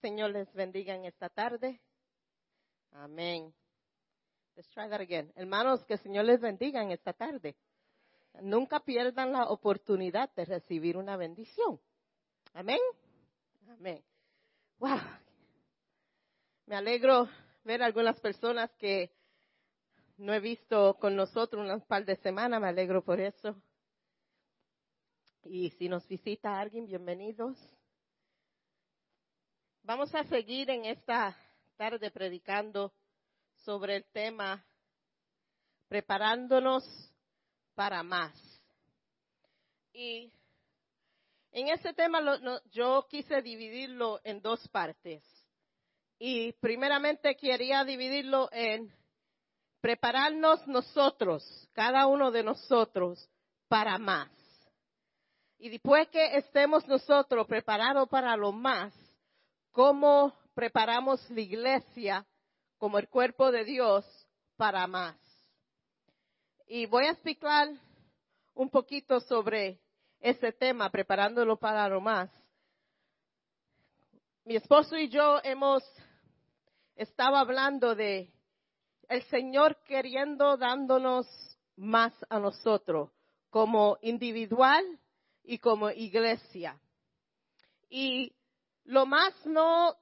Señor les bendiga en esta tarde. Amén. Let's try that again. Hermanos, que el Señor les bendiga en esta tarde. Nunca pierdan la oportunidad de recibir una bendición. Amén. Amén. Wow. Me alegro ver algunas personas que no he visto con nosotros unas par de semanas. Me alegro por eso. Y si nos visita alguien, bienvenidos. Vamos a seguir en esta tarde predicando sobre el tema preparándonos para más. Y en ese tema yo quise dividirlo en dos partes. Y primeramente quería dividirlo en prepararnos nosotros, cada uno de nosotros, para más. Y después que estemos nosotros preparados para lo más, cómo preparamos la iglesia como el cuerpo de Dios para más. Y voy a explicar un poquito sobre ese tema, preparándolo para lo más. Mi esposo y yo hemos estado hablando de el Señor queriendo dándonos más a nosotros, como individual y como iglesia. Y lo más no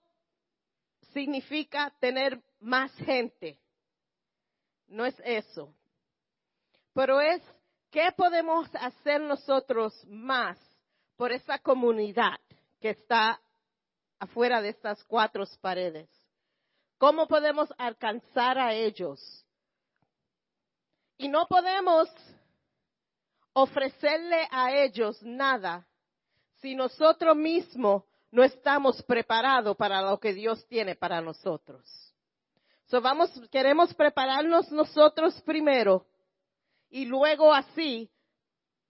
significa tener más gente. No es eso. Pero es qué podemos hacer nosotros más por esa comunidad que está afuera de estas cuatro paredes. ¿Cómo podemos alcanzar a ellos? Y no podemos ofrecerle a ellos nada si nosotros mismos no estamos preparados para lo que Dios tiene para nosotros. So vamos, queremos prepararnos nosotros primero y luego así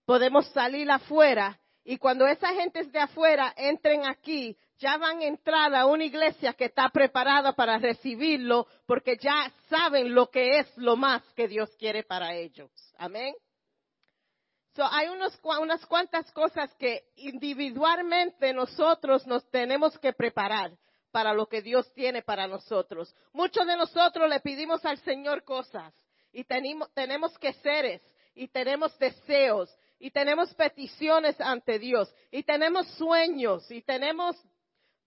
podemos salir afuera y cuando esa gente de afuera entren aquí, ya van a entrar a una iglesia que está preparada para recibirlo porque ya saben lo que es lo más que Dios quiere para ellos. Amén hay unas cuantas cosas que individualmente nosotros nos tenemos que preparar para lo que Dios tiene para nosotros. Muchos de nosotros le pedimos al Señor cosas y tenemos, que seres y tenemos deseos y tenemos peticiones ante Dios y tenemos sueños y tenemos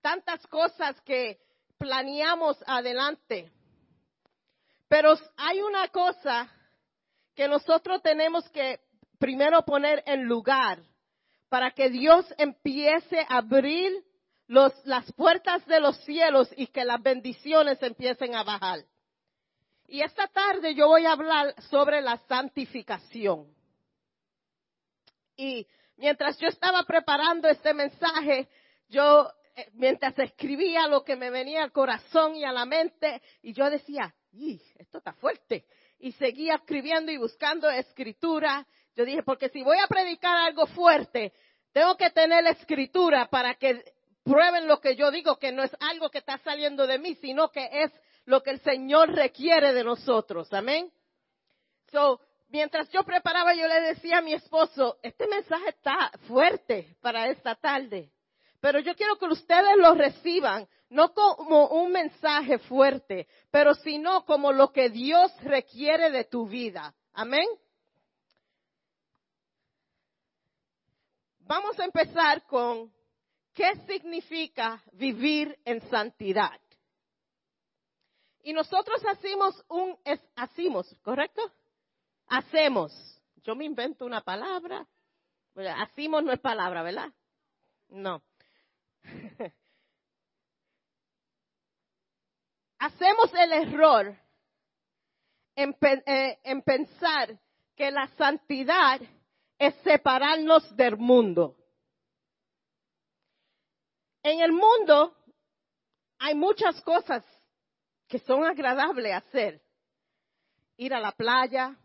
tantas cosas que planeamos adelante. Pero hay una cosa que nosotros tenemos que primero poner en lugar para que Dios empiece a abrir las puertas de los cielos y que las bendiciones empiecen a bajar. Y esta tarde yo voy a hablar sobre la santificación. Y mientras yo estaba preparando este mensaje, yo eh, mientras escribía lo que me venía al corazón y a la mente, y yo decía, esto está fuerte. Y seguía escribiendo y buscando escritura yo dije, porque si voy a predicar algo fuerte, tengo que tener la escritura para que prueben lo que yo digo, que no es algo que está saliendo de mí, sino que es lo que el Señor requiere de nosotros. Amén. So, mientras yo preparaba, yo le decía a mi esposo, este mensaje está fuerte para esta tarde. Pero yo quiero que ustedes lo reciban, no como un mensaje fuerte, pero sino como lo que Dios requiere de tu vida. Amén. Vamos a empezar con qué significa vivir en santidad. Y nosotros hacemos un, hacemos, ¿correcto? Hacemos. Yo me invento una palabra. Hacemos no es palabra, ¿verdad? No. Hacemos el error en, eh, en pensar que la santidad es separarnos del mundo. En el mundo hay muchas cosas que son agradables hacer. Ir a la playa,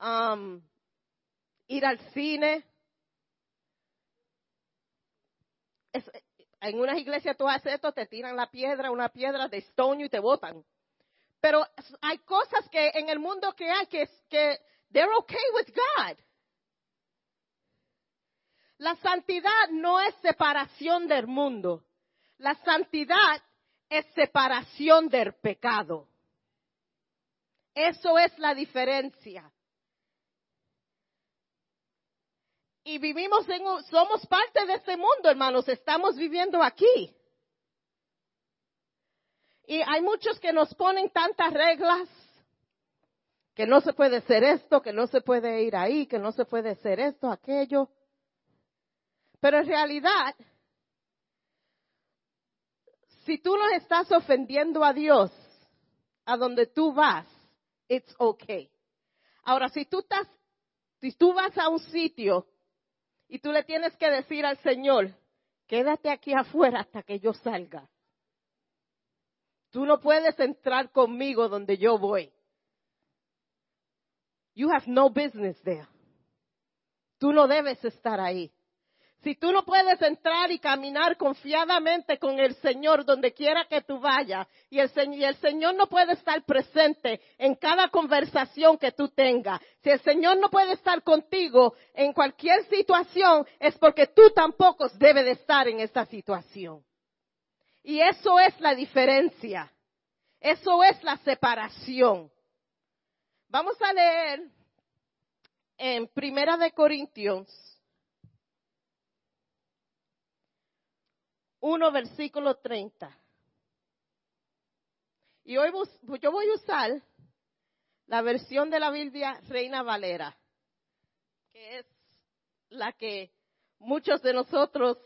um, ir al cine. en unas iglesias tú haces esto, te tiran la piedra, una piedra de estoño y te botan. Pero hay cosas que en el mundo que hay que, que they're okay with God. La santidad no es separación del mundo. La santidad es separación del pecado. Eso es la diferencia. Y vivimos en, somos parte de este mundo, hermanos, estamos viviendo aquí. Y hay muchos que nos ponen tantas reglas, que no se puede hacer esto, que no se puede ir ahí, que no se puede hacer esto, aquello. Pero en realidad, si tú no estás ofendiendo a Dios a donde tú vas, it's okay. Ahora, si tú estás, si tú vas a un sitio y tú le tienes que decir al Señor, quédate aquí afuera hasta que yo salga. Tú no puedes entrar conmigo donde yo voy. You have no business there. Tú no debes estar ahí. Si tú no puedes entrar y caminar confiadamente con el Señor donde quiera que tú vayas, y el, Señor no puede estar presente en cada conversación que tú tengas, si el Señor no puede estar contigo en cualquier situación, es porque tú tampoco debes de estar en esta situación. Y eso es la diferencia. Eso es la separación. Vamos a leer en Primera de Corintios 1, versículo 30. Y hoy yo voy a usar la versión de la Biblia Reina Valera, que es la que muchos de nosotros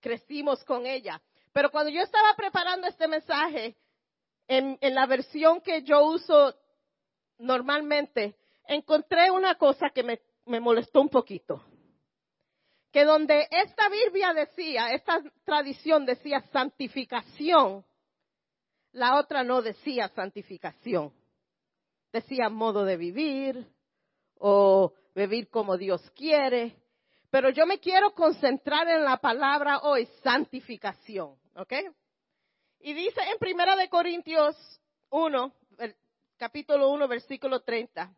crecimos con ella. Pero cuando yo estaba preparando este mensaje, en, la versión que yo uso normalmente, encontré una cosa que me molestó un poquito que donde esta Biblia decía, esta tradición decía santificación, la otra no decía santificación. Decía modo de vivir o vivir como Dios quiere. Pero yo me quiero concentrar en la palabra hoy, santificación. ¿Ok? Y dice en Primera de Corintios 1, capítulo 1, versículo 30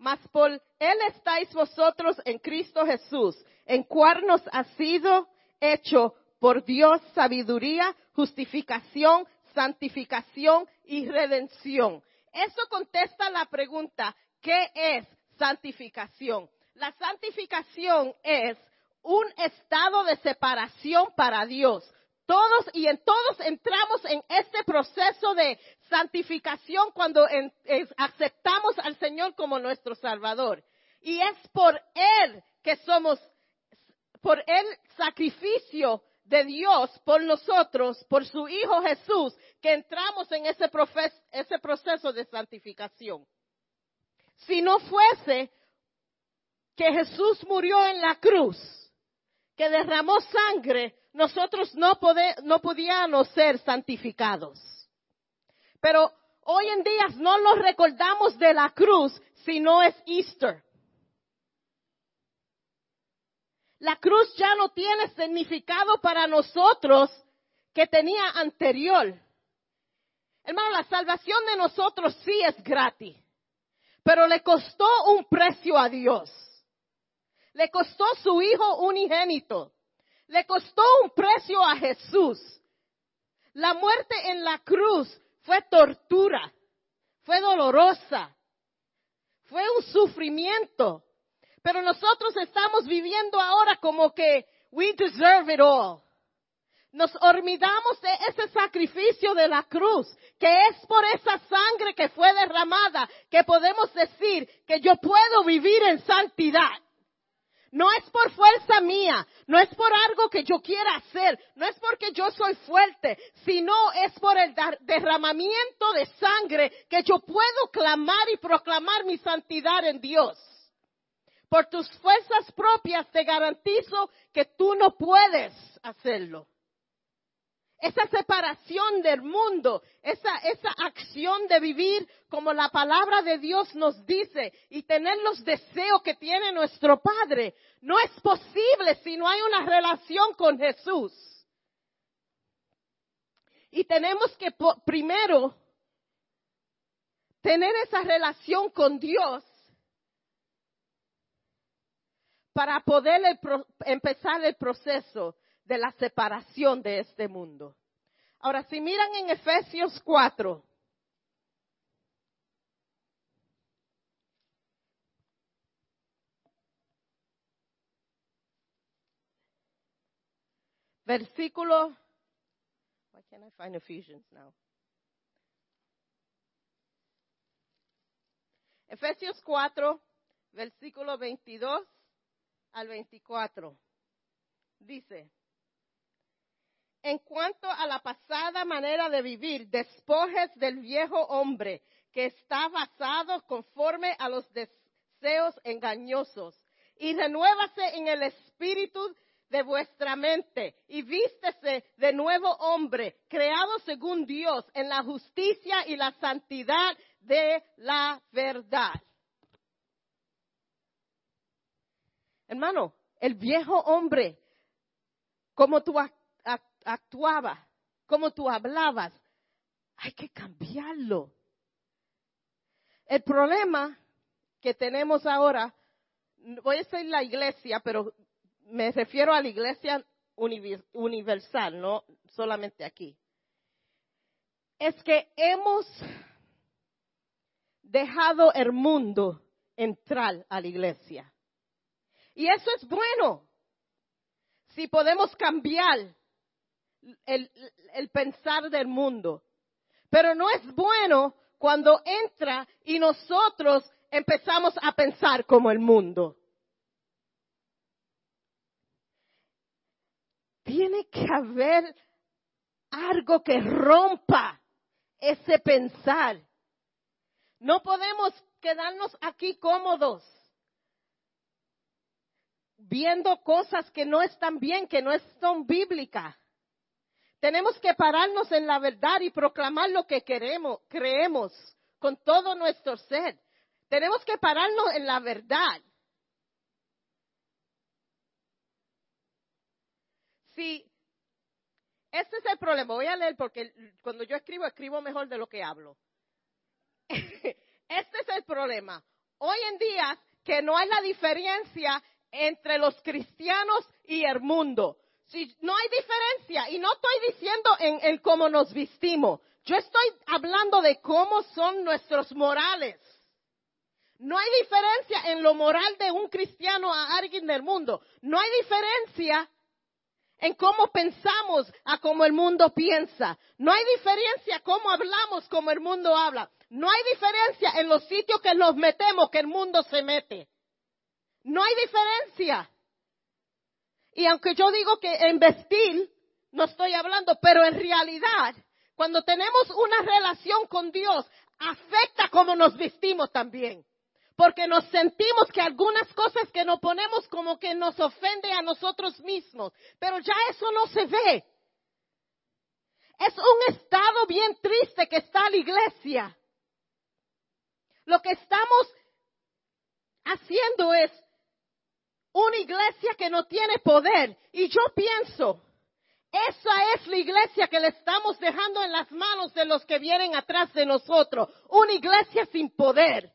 mas por Él estáis vosotros en Cristo Jesús, en cual nos ha sido hecho por Dios sabiduría, justificación, santificación y redención. Eso contesta la pregunta, ¿qué es santificación? La santificación es un estado de separación para Dios. Todos y en todos entramos en este proceso de santificación cuando aceptamos al Señor como nuestro Salvador. Y es por Él que somos, por el sacrificio de Dios por nosotros, por su Hijo Jesús, que entramos en ese, ese proceso de santificación. Si no fuese que Jesús murió en la cruz, que derramó sangre, nosotros no, no podíamos ser santificados. Pero hoy en día no nos recordamos de la cruz si no es Easter. La cruz ya no tiene significado para nosotros que tenía anterior. Hermano, la salvación de nosotros sí es gratis, pero le costó un precio a Dios. Le costó su hijo unigénito. Le costó un precio a Jesús. La muerte en la cruz fue tortura, fue dolorosa, fue un sufrimiento. Pero nosotros estamos viviendo ahora como que we deserve it all. Nos olvidamos de ese sacrificio de la cruz, que es por esa sangre que fue derramada, que podemos decir que yo puedo vivir en santidad. No es por fuerza mía, no es por algo que yo quiera hacer, no es porque yo soy fuerte, sino es por el derramamiento de sangre que yo puedo clamar y proclamar mi santidad en Dios. Por tus fuerzas propias te garantizo que tú no puedes hacerlo esa separación del mundo, esa, esa acción de vivir como la palabra de Dios nos dice y tener los deseos que tiene nuestro Padre, no es posible si no hay una relación con Jesús. Y tenemos que primero tener esa relación con Dios para poder empezar el proceso de la separación de este mundo. Ahora, si miran en Efesios 4, versículo, why can't I find Ephesians now? Efesios 4, versículo 22 al 24. Dice, en cuanto a la pasada manera de vivir, despojes del viejo hombre que está basado conforme a los deseos engañosos y renuévase en el espíritu de vuestra mente y vístese de nuevo hombre, creado según Dios en la justicia y la santidad de la verdad. Hermano, el viejo hombre, como tú actuabas, como tú hablabas, hay que cambiarlo. El problema que tenemos ahora, voy a decir la iglesia, pero me refiero a la iglesia universal, no solamente aquí, es que hemos dejado el mundo entrar a la iglesia. Y eso es bueno. Si podemos cambiar el, pensar del mundo. Pero no es bueno cuando entra y nosotros empezamos a pensar como el mundo. Tiene que haber algo que rompa ese pensar. No podemos quedarnos aquí cómodos viendo cosas que no están bien, que no son bíblicas. Tenemos que pararnos en la verdad y proclamar lo que queremos, creemos con todo nuestro ser. Tenemos que pararnos en la verdad. Sí, este es el problema. Voy a leer porque cuando yo escribo, escribo mejor de lo que hablo. este es el problema. Hoy en día, que no hay la diferencia entre los cristianos y el mundo. Si no hay diferencia, y no estoy diciendo en, cómo nos vestimos, yo estoy hablando de cómo son nuestros morales. No hay diferencia en lo moral de un cristiano a alguien del mundo. No hay diferencia en cómo pensamos a cómo el mundo piensa. No hay diferencia cómo hablamos como el mundo habla. No hay diferencia en los sitios que nos metemos que el mundo se mete. No hay diferencia. Y aunque yo digo que en vestir no estoy hablando, pero en realidad, cuando tenemos una relación con Dios, afecta cómo nos vestimos también porque nos sentimos que algunas cosas que nos ponemos como que nos ofende a nosotros mismos, pero ya eso no se ve. Es un estado bien triste que está la iglesia. Lo que estamos haciendo es una iglesia que no tiene poder. Y yo pienso, esa es la iglesia que le estamos dejando en las manos de los que vienen atrás de nosotros. Una iglesia sin poder.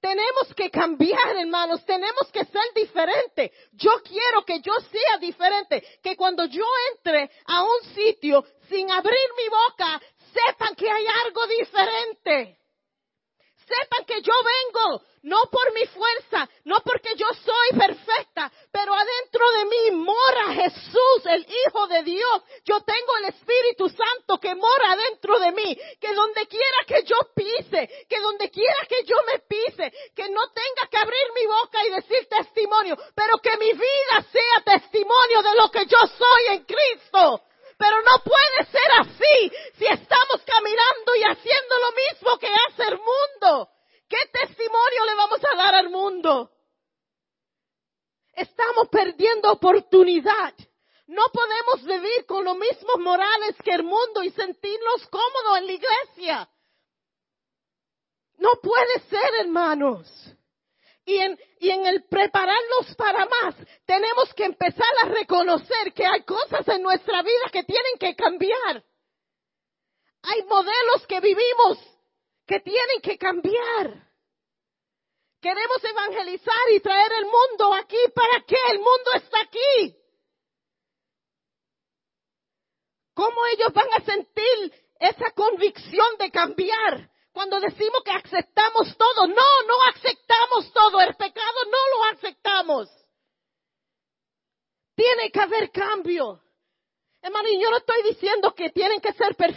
Tenemos que cambiar, hermanos, tenemos que ser diferentes. Yo quiero que yo sea diferente, que cuando yo entre a un sitio sin abrir mi boca, sepan que hay algo diferente. Sepan que yo vengo no por mi fuerza, no porque yo soy perfecta, pero adentro de mí mora Jesús, el Hijo de Dios. Yo tengo el Espíritu Santo que mora dentro de mí, que donde quiera que yo pise, que donde quiera que yo me pise, que no tenga que abrir mi boca y decir testimonio, pero que mi vida sea testimonio de lo que yo soy en Cristo. Pero no puede ser así si estamos caminando y haciendo lo mismo que hace el mundo. ¿Qué testimonio le vamos a dar al mundo? Estamos perdiendo oportunidad. No podemos vivir con los mismos morales que el mundo y sentirnos cómodos en la iglesia. No puede ser, hermanos. Y en, y en el prepararnos para más, tenemos que empezar a reconocer que hay cosas en nuestra vida que tienen que cambiar. Hay modelos que vivimos que tienen que cambiar. Queremos evangelizar y traer el mundo aquí. ¿Para qué? El mundo está aquí. ¿Cómo ellos van a sentir esa convicción de cambiar cuando decimos que aceptamos todo? No, no aceptamos todo. El pecado no lo aceptamos. Tiene que haber cambio. Hermano, y yo no estoy diciendo que tienen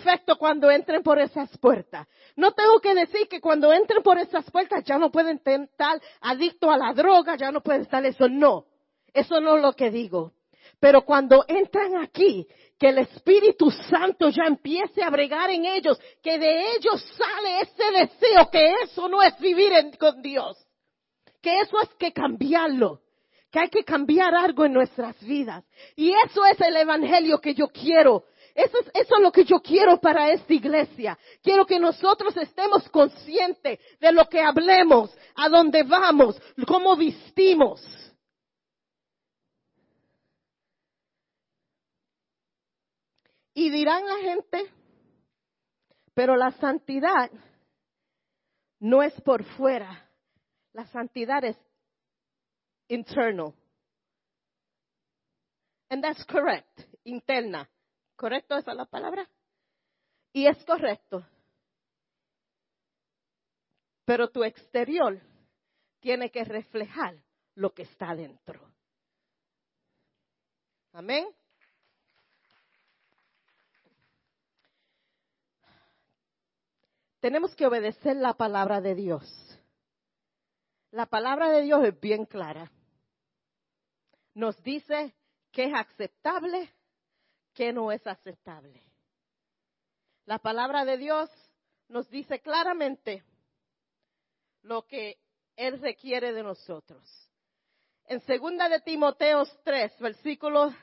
perfectos cuando entren por esas puertas. No tengo que decir que cuando entren por esas puertas ya no pueden estar adictos a la droga, ya no pueden estar eso. No, eso no es lo que digo. Pero cuando entran aquí, que el Espíritu Santo ya empiece a bregar en ellos, que de ellos sale ese deseo, que eso no es vivir con Dios, que eso es que cambiarlo que hay que cambiar algo en nuestras vidas. Y eso es el Evangelio que yo quiero. Eso es, eso es lo que yo quiero para esta iglesia. Quiero que nosotros estemos conscientes de lo que hablemos, a dónde vamos, cómo vistimos. Y dirán la gente, pero la santidad no es por fuera, la santidad es internal. And that's correct, interna. ¿Correcto esa es la palabra? Y es correcto. Pero tu exterior tiene que reflejar lo que está dentro. Amén. Tenemos que obedecer la palabra de Dios. La palabra de Dios es bien clara. Nos dice qué es aceptable, qué no es aceptable. La palabra de Dios nos dice claramente lo que Él requiere de nosotros. En segunda de Timoteos 3, versículo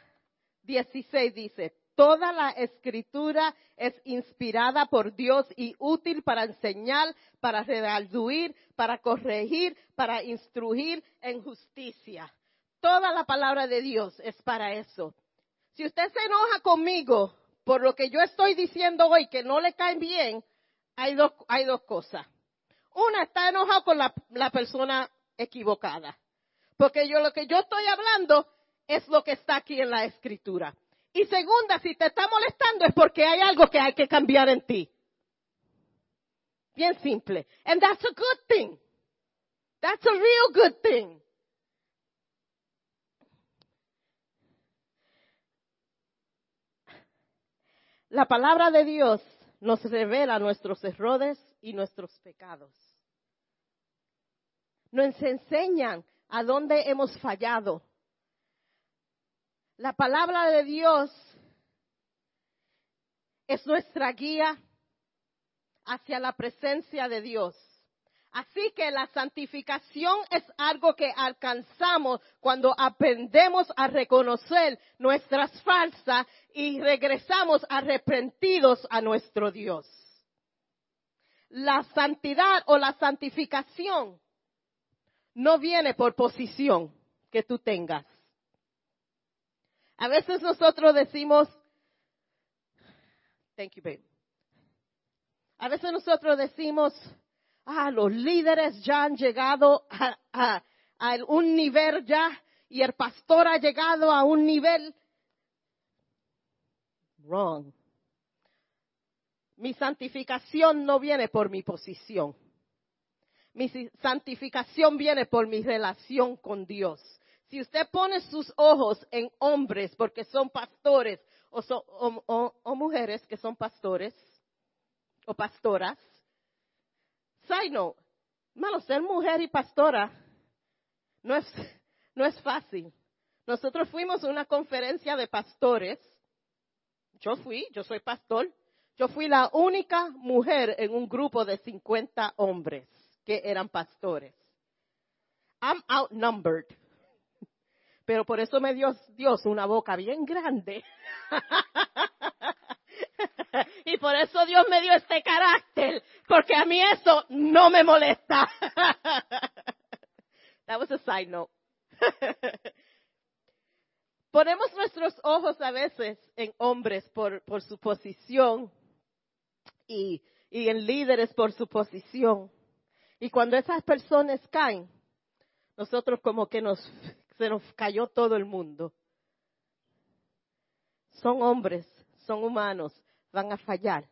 16 dice, Toda la escritura es inspirada por Dios y útil para enseñar, para redarguir, para corregir, para instruir en justicia. Toda la palabra de Dios es para eso. Si usted se enoja conmigo por lo que yo estoy diciendo hoy que no le cae bien, hay dos, hay dos cosas. Una, está enojado con la, la persona equivocada. Porque yo lo que yo estoy hablando es lo que está aquí en la escritura. Y segunda, si te está molestando es porque hay algo que hay que cambiar en ti. Bien simple. And that's a good thing. That's a real good thing. La palabra de Dios nos revela nuestros errores y nuestros pecados. Nos enseñan a dónde hemos fallado la palabra de Dios es nuestra guía hacia la presencia de Dios. Así que la santificación es algo que alcanzamos cuando aprendemos a reconocer nuestras falsas y regresamos arrepentidos a nuestro Dios. La santidad o la santificación no viene por posición que tú tengas. A veces nosotros decimos, thank you, babe. A veces nosotros decimos, ah, los líderes ya han llegado a, un nivel ya y el pastor ha llegado a un nivel wrong. Mi santificación no viene por mi posición. Mi santificación viene por mi relación con Dios. Si usted pone sus ojos en hombres porque son pastores o, mujeres que son pastores o pastoras, side note, ser mujer y pastora no es, no es fácil. Nosotros fuimos a una conferencia de pastores. Yo fui, yo soy pastor. Yo fui la única mujer en un grupo de 50 hombres que eran pastores. I'm outnumbered pero por eso me dio Dios una boca bien grande. y por eso Dios me dio este carácter, porque a mí eso no me molesta. That was a side note. Ponemos nuestros ojos a veces en hombres por, por su posición y, y en líderes por su posición. Y cuando esas personas caen, nosotros como que nos, se nos cayó todo el mundo. Son hombres, son humanos, van a fallar,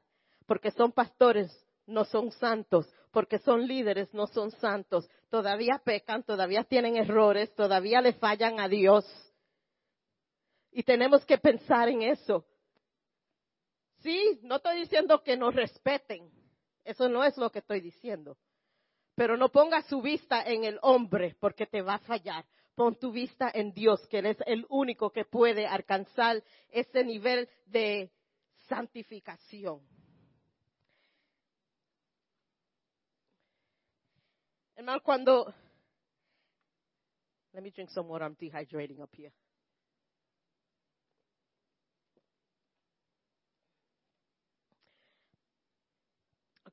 porque son pastores, no son santos, porque son líderes, no son santos, todavía pecan, todavía tienen errores, todavía le fallan a Dios. Y tenemos que pensar en eso. Sí, no estoy diciendo que nos respeten, eso no es lo que estoy diciendo. Pero no ponga su vista en el hombre porque te va a fallar. Pon tu vista en Dios, que Él es el único que puede alcanzar ese nivel de santificación. Hermano, cuando. Let me drink some water. I'm dehydrating up here.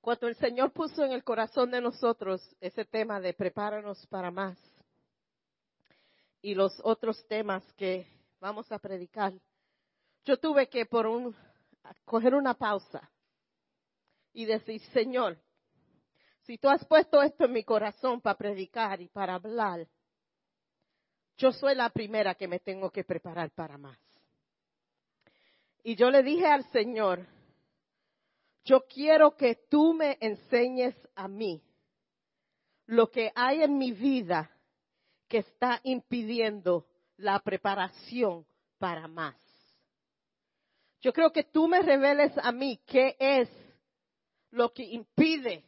Cuando el Señor puso en el corazón de nosotros ese tema de prepáranos para más y los otros temas que vamos a predicar, yo tuve que por un coger una pausa y decir, Señor, si tú has puesto esto en mi corazón para predicar y para hablar, yo soy la primera que me tengo que preparar para más. Y yo le dije al Señor, yo quiero que tú me enseñes a mí lo que hay en mi vida que está impidiendo la preparación para más. Yo creo que tú me reveles a mí qué es lo que impide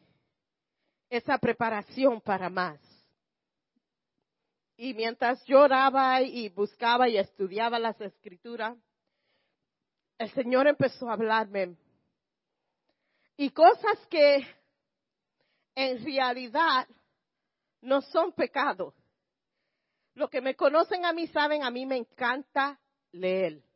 esa preparación para más. Y mientras lloraba y buscaba y estudiaba las escrituras, el Señor empezó a hablarme y cosas que en realidad no son pecado. Los que me conocen a mí saben, a mí me encanta leer.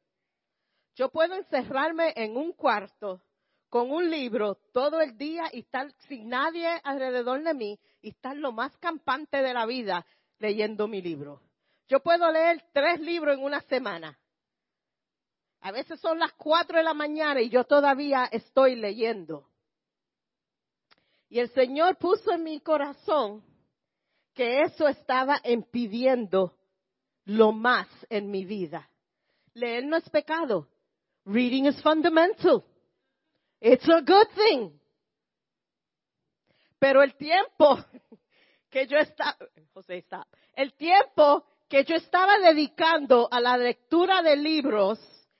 Yo puedo encerrarme en un cuarto con un libro todo el día y estar sin nadie alrededor de mí y estar lo más campante de la vida leyendo mi libro. Yo puedo leer tres libros en una semana. A veces son las cuatro de la mañana y yo todavía estoy leyendo. Y el Señor puso en mi corazón que eso estaba impidiendo lo más en mi vida. Leer no es pecado. Reading is fundamental. It's a good thing. Pero el tiempo que yo estaba, José está, el tiempo que yo estaba dedicando a la lectura de libros,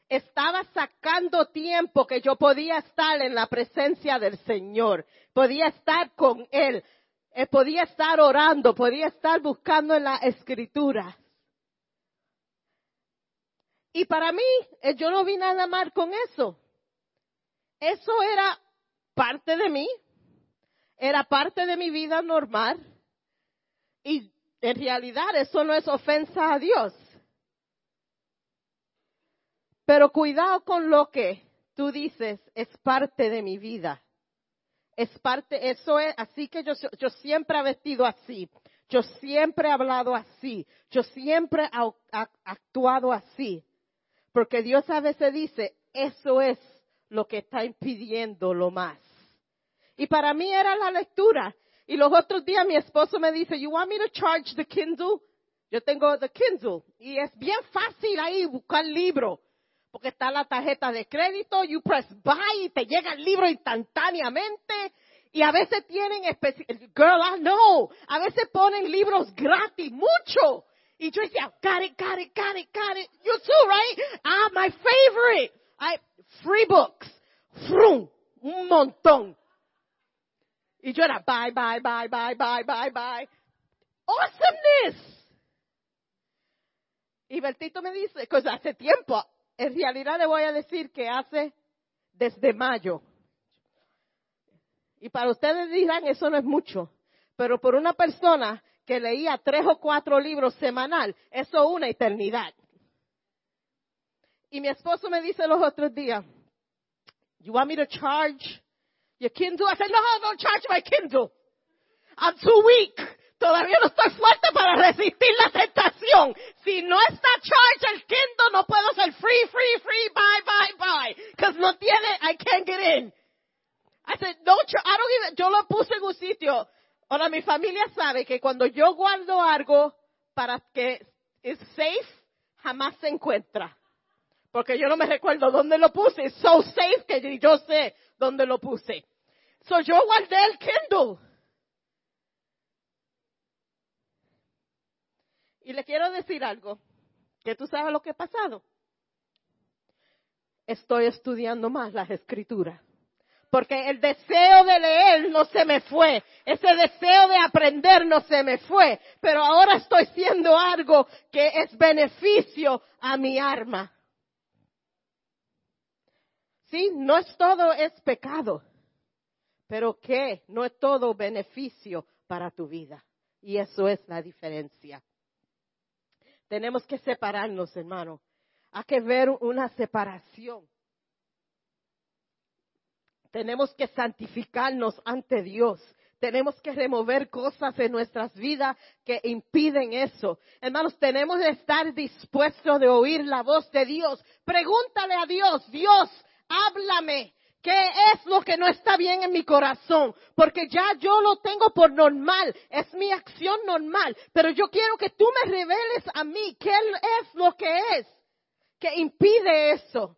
estaba sacando tiempo que yo podía estar en la presencia del Señor podía estar con Él, eh, podía estar orando, podía estar buscando en la escritura. Y para mí, eh, yo no vi nada mal con eso. Eso era parte de mí, era parte de mi vida normal. Y en realidad eso no es ofensa a Dios. Pero cuidado con lo que tú dices es parte de mi vida. Es parte, eso es, así que yo, yo siempre he vestido así. Yo siempre he hablado así. Yo siempre he actuado así. Porque Dios a veces dice, eso es lo que está impidiendo lo más. Y para mí era la lectura. Y los otros días mi esposo me dice, you want me to charge the Kindle? Yo tengo the Kindle. Y es bien fácil ahí buscar libro porque está la tarjeta de crédito, you press buy y te llega el libro instantáneamente. Y a veces tienen, girl, I know, a veces ponen libros gratis, mucho. Y yo decía, got it, got it, got it, got it. You too, right? Ah, my favorite. I, free books. Frum, un montón. Y yo era, bye, bye, bye, bye, bye, bye, bye. Awesomeness. Y Bertito me dice, pues hace tiempo, en realidad le voy a decir que hace desde mayo. Y para ustedes dirán, eso no es mucho. Pero por una persona que leía tres o cuatro libros semanal, eso es una eternidad. Y mi esposo me dice los otros días, you want me to charge your Kindle? I said, no, don't charge my Kindle. I'm too weak. Todavía no estoy fuerte para resistir la tentación. Si no está charge el Kindle, no puedo ser free, free, free, bye, bye, bye. Because no tiene, I can't get in. I said, no, I don't even, yo lo puse en un sitio. Ahora mi familia sabe que cuando yo guardo algo para que es safe, jamás se encuentra. Porque yo no me recuerdo dónde lo puse. Es so safe que yo sé dónde lo puse. So yo guardé el Kindle. Y le quiero decir algo, que tú sabes lo que ha pasado. Estoy estudiando más las escrituras porque el deseo de leer no se me fue, ese deseo de aprender no se me fue, pero ahora estoy haciendo algo que es beneficio a mi arma. Sí, no es todo es pecado, pero que no es todo beneficio para tu vida. Y eso es la diferencia. Tenemos que separarnos, hermano. Hay que ver una separación tenemos que santificarnos ante Dios. Tenemos que remover cosas en nuestras vidas que impiden eso. Hermanos, tenemos que estar dispuestos de oír la voz de Dios. Pregúntale a Dios, Dios, háblame. ¿Qué es lo que no está bien en mi corazón? Porque ya yo lo tengo por normal, es mi acción normal, pero yo quiero que tú me reveles a mí qué es lo que es que impide eso.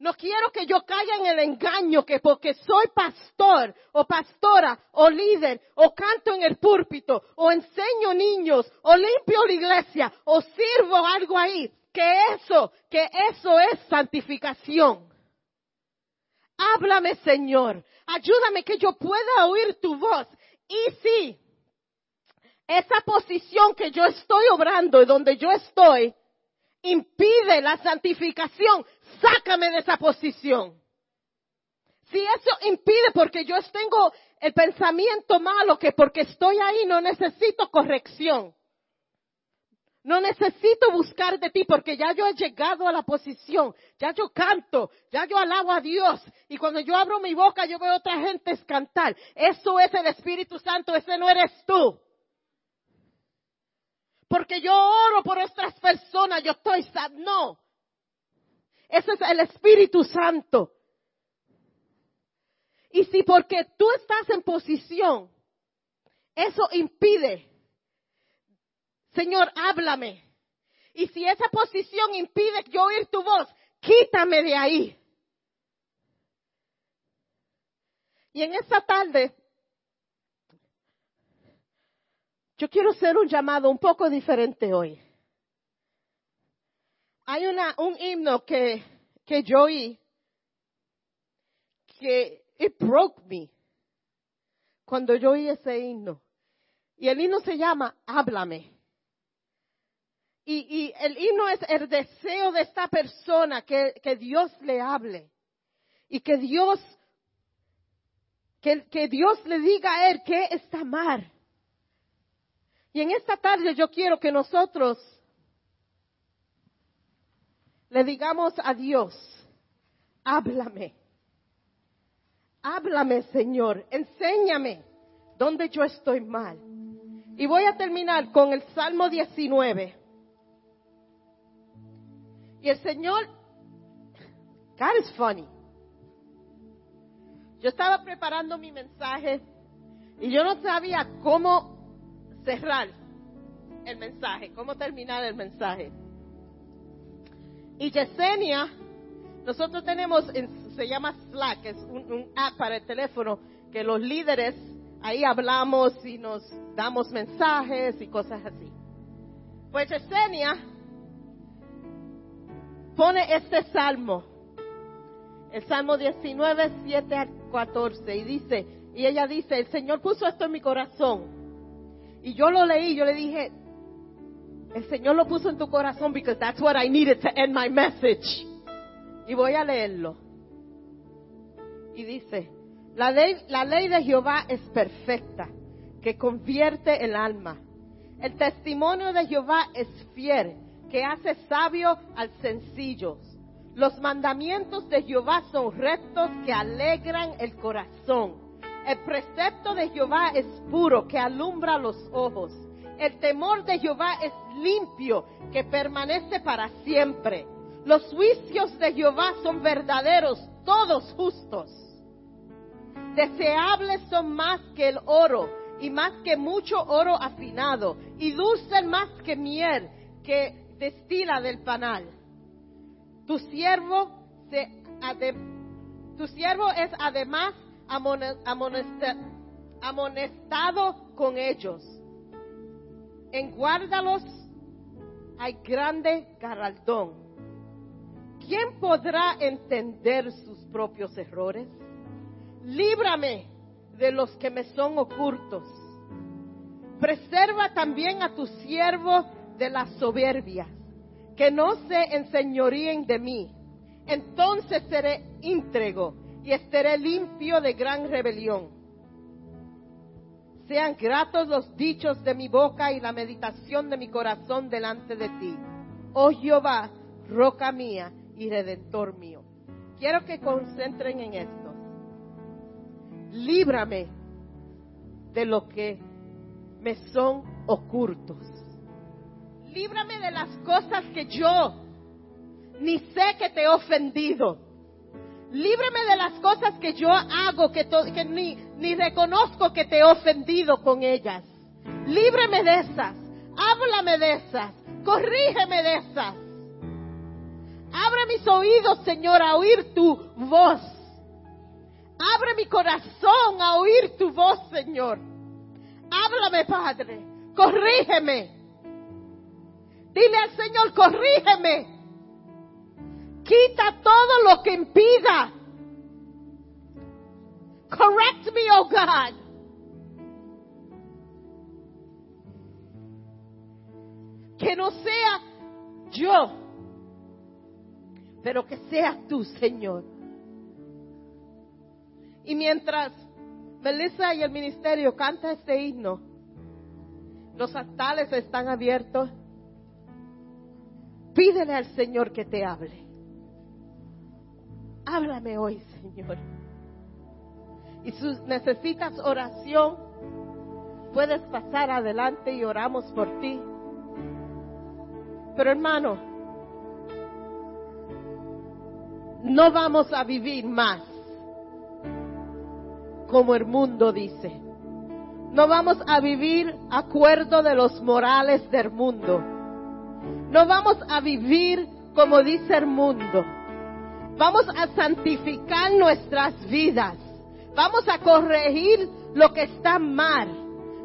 No quiero que yo caiga en el engaño que porque soy pastor o pastora o líder o canto en el púlpito o enseño niños o limpio la iglesia o sirvo algo ahí, que eso, que eso es santificación. Háblame Señor, ayúdame que yo pueda oír tu voz. Y si esa posición que yo estoy obrando y donde yo estoy impide la santificación, sácame de esa posición. Si eso impide porque yo tengo el pensamiento malo que porque estoy ahí no necesito corrección. No necesito buscar de ti porque ya yo he llegado a la posición, ya yo canto, ya yo alabo a Dios y cuando yo abro mi boca yo veo a otra gente cantar. Eso es el Espíritu Santo, ese no eres tú. Porque yo oro por otras personas, yo estoy sad. No, ese es el Espíritu Santo. Y si porque tú estás en posición, eso impide, Señor, háblame. Y si esa posición impide yo oír tu voz, quítame de ahí. Y en esta tarde, yo quiero hacer un llamado un poco diferente hoy hay una, un himno que, que yo oí que it broke me cuando yo oí ese himno. Y el himno se llama Háblame. Y, y el himno es el deseo de esta persona que, que Dios le hable. Y que Dios, que, que Dios le diga a él que está mal. Y en esta tarde yo quiero que nosotros le digamos a Dios, háblame, háblame Señor, enséñame dónde yo estoy mal. Y voy a terminar con el Salmo 19. Y el Señor, God is funny. Yo estaba preparando mi mensaje y yo no sabía cómo cerrar el mensaje, cómo terminar el mensaje. Y Yesenia, nosotros tenemos, se llama Slack, es un, app para el teléfono, que los líderes ahí hablamos y nos damos mensajes y cosas así. Pues Yesenia pone este salmo, el salmo 19, 7 a 14, y dice, y ella dice, el Señor puso esto en mi corazón. Y yo lo leí, yo le dije, el Señor lo puso en tu corazón because that's what I needed to end my message. Y voy a leerlo. Y dice, la ley, la ley de Jehová es perfecta, que convierte el alma. El testimonio de Jehová es fiel, que hace sabio al sencillo. Los mandamientos de Jehová son rectos que alegran el corazón. El precepto de Jehová es puro, que alumbra los ojos. El temor de Jehová es limpio, que permanece para siempre. Los juicios de Jehová son verdaderos, todos justos. Deseables son más que el oro y más que mucho oro afinado, y dulce más que miel que destila del panal. Tu siervo es además amonestado con ellos. En guárdalos hay grande garaldón. ¿Quién podrá entender sus propios errores? Líbrame de los que me son ocultos. Preserva también a tu siervo de la soberbia, que no se enseñoríen de mí. Entonces seré íntegro y estaré limpio de gran rebelión. Sean gratos los dichos de mi boca y la meditación de mi corazón delante de ti. Oh Jehová, roca mía y redentor mío. Quiero que concentren en esto. Líbrame de lo que me son ocultos. Líbrame de las cosas que yo ni sé que te he ofendido. Líbrame de las cosas que yo hago que, ni, ni reconozco que te he ofendido con ellas. Líbrame de esas. Háblame de esas. Corrígeme de esas. Abre mis oídos, Señor, a oír tu voz. Abre mi corazón a oír tu voz, Señor. Háblame, Padre. Corrígeme. Dile al Señor, corrígeme. Quita todo lo que impida. Correct me, oh God. Que no sea yo, pero que sea tú, Señor. Y mientras Melissa y el ministerio canta este himno, los altales están abiertos. Pídele al Señor que te hable. Háblame hoy, Señor. Y si necesitas oración, puedes pasar adelante y oramos por ti. Pero hermano, no vamos a vivir más como el mundo dice. No vamos a vivir acuerdo de los morales del mundo. No vamos a vivir como dice el mundo. Vamos a santificar nuestras vidas. Vamos a corregir lo que está mal.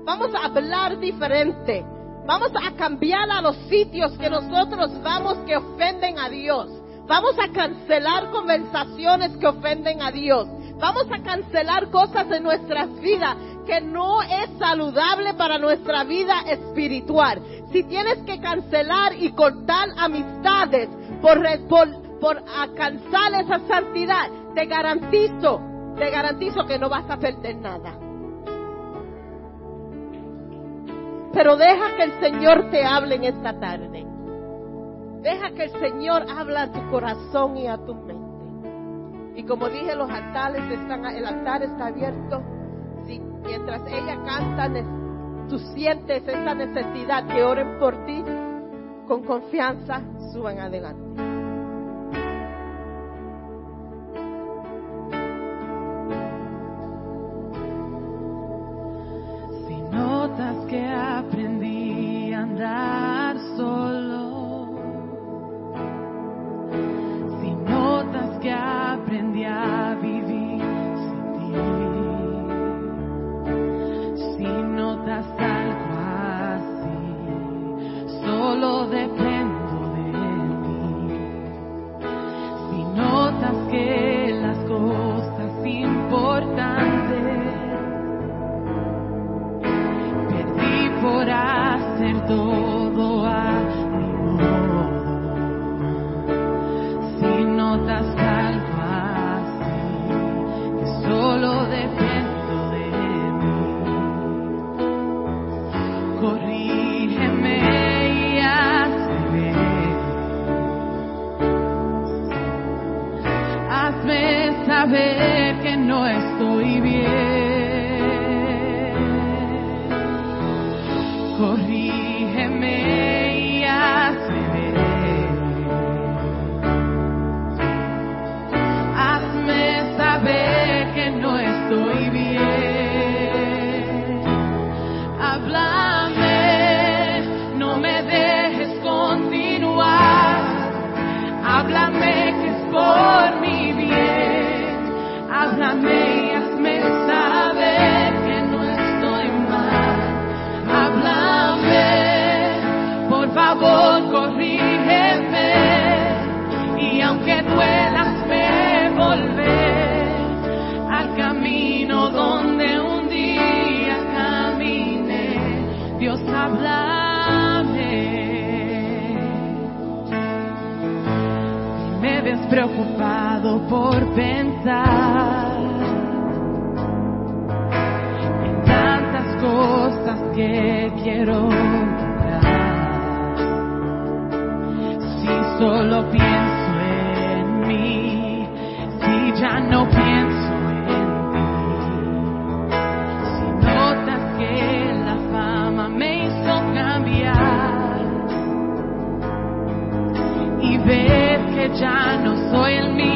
Vamos a hablar diferente. Vamos a cambiar a los sitios que nosotros vamos que ofenden a Dios. Vamos a cancelar conversaciones que ofenden a Dios. Vamos a cancelar cosas en nuestras vidas que no es saludable para nuestra vida espiritual. Si tienes que cancelar y cortar amistades por, alcanzar esa santidad, te garantizo, te garantizo que no vas a perder nada. Pero deja que el Señor te hable en esta tarde. Deja que el Señor hable a tu corazón y a tu mente. Y como dije, los altares están, el altar está abierto. Si mientras ella canta, tú sientes esa necesidad que oren por ti, con confianza, suban adelante. por pensar en tantas cosas que quiero quitar. Si solo pienso en mí, si ya no pienso en ti, si notas que la fama me hizo cambiar y ves que ya no soy el mismo.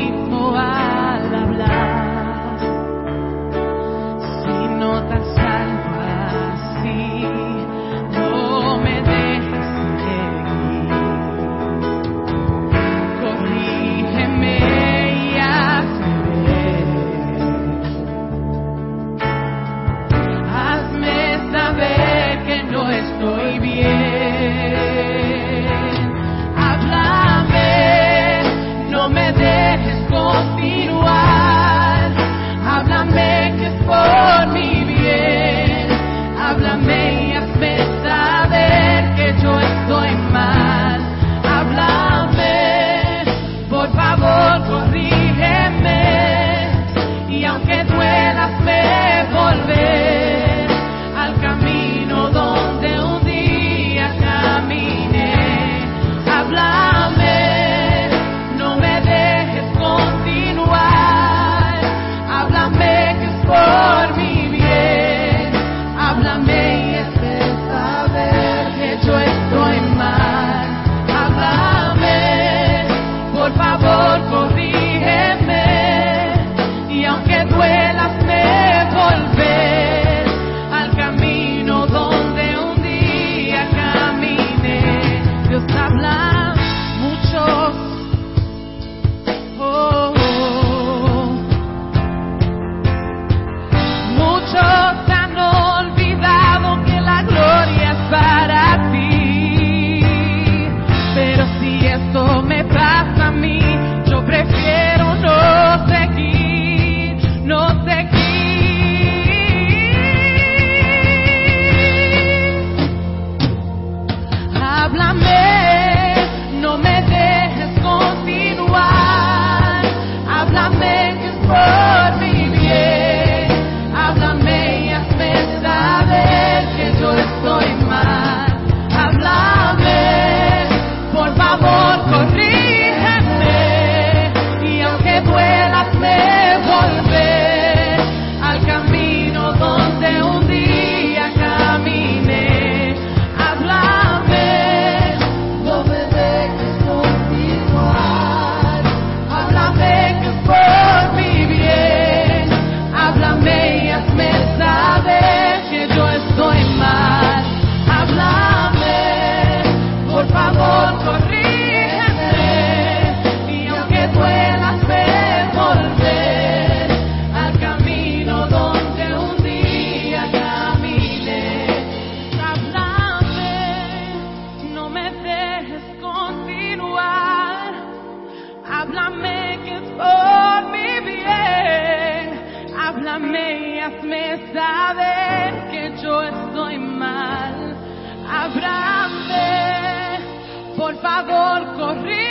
Llévame y saber que yo estoy mal. Ábrame, por favor, corrí.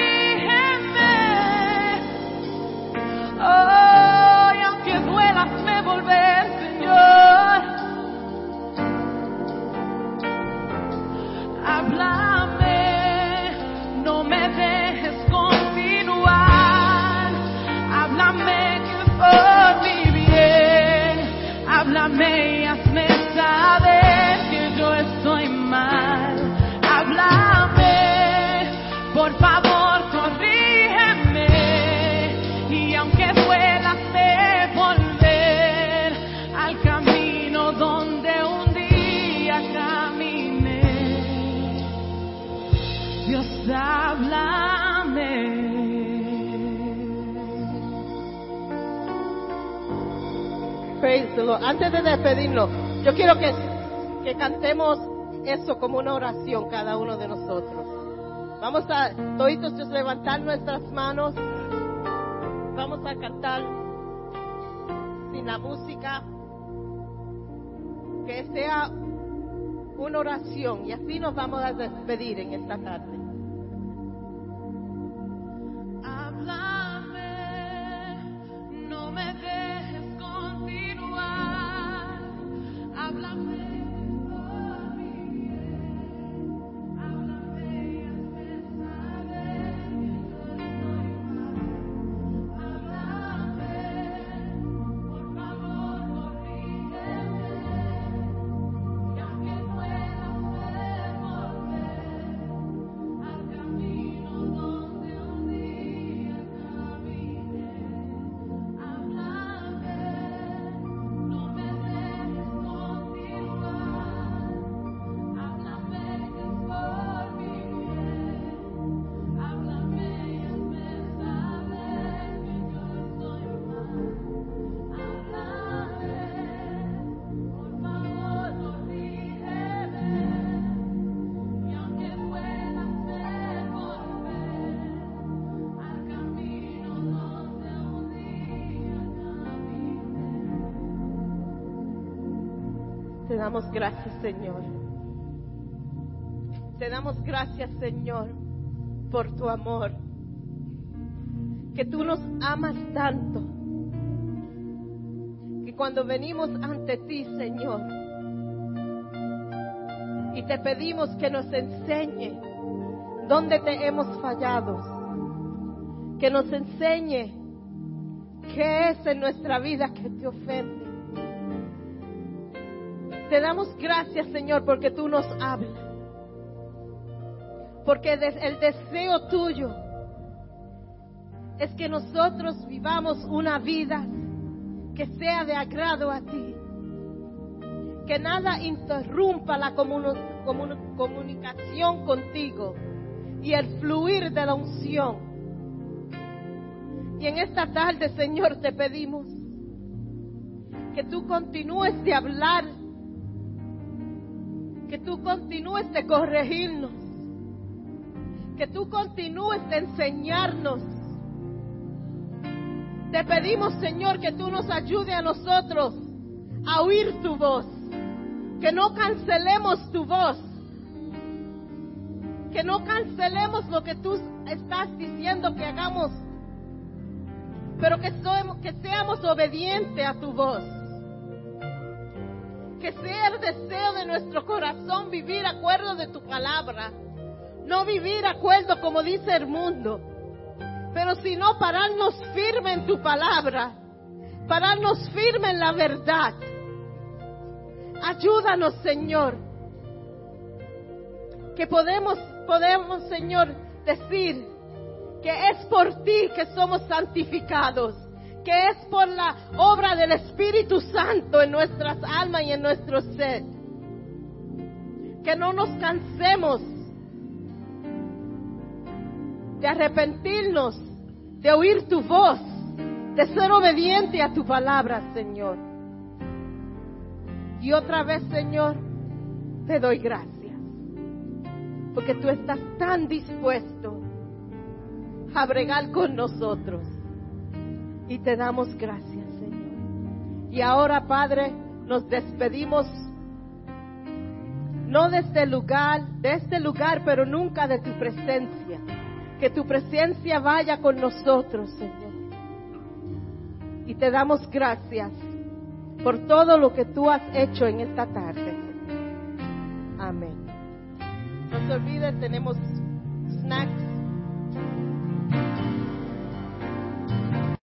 Antes de despedirnos, yo quiero que, que cantemos eso como una oración cada uno de nosotros. Vamos a, toditos, levantar nuestras manos. Vamos a cantar sin la música. Que sea una oración. Y así nos vamos a despedir en esta tarde. Damos gracias, Señor. Te damos gracias, Señor, por tu amor. Que tú nos amas tanto. Que cuando venimos ante ti, Señor, y te pedimos que nos enseñe dónde te hemos fallado. Que nos enseñe qué es en nuestra vida que te ofende. Te damos gracias, Señor, porque tú nos hablas. Porque el deseo tuyo es que nosotros vivamos una vida que sea de agrado a ti. Que nada interrumpa la comunicación contigo y el fluir de la unción. Y en esta tarde, Señor, te pedimos que tú continúes de hablar que tú continúes de corregirnos, que tú continúes de enseñarnos. Te pedimos, Señor, que tú nos ayude a nosotros a oír tu voz, que no cancelemos tu voz, que no cancelemos lo que tú estás diciendo que hagamos, pero que, que seamos obedientes a tu voz que sea el deseo de nuestro corazón vivir acuerdo de tu palabra. No vivir acuerdo como dice el mundo, pero sino pararnos firme en tu palabra, pararnos firme en la verdad. Ayúdanos, Señor, que podemos, podemos, Señor, decir que es por ti que somos santificados que es por la obra del Espíritu Santo en nuestras almas y en nuestro ser. Que no nos cansemos de arrepentirnos, de oír tu voz, de ser obediente a tu palabra, Señor. Y otra vez, Señor, te doy gracias, porque tú estás tan dispuesto a bregar con nosotros y te damos gracias, Señor. Y ahora, Padre, nos despedimos, no de este lugar, de este lugar, pero nunca de tu presencia. Que tu presencia vaya con nosotros, Señor. Y te damos gracias por todo lo que tú has hecho en esta tarde. Amén. No se olviden, tenemos snacks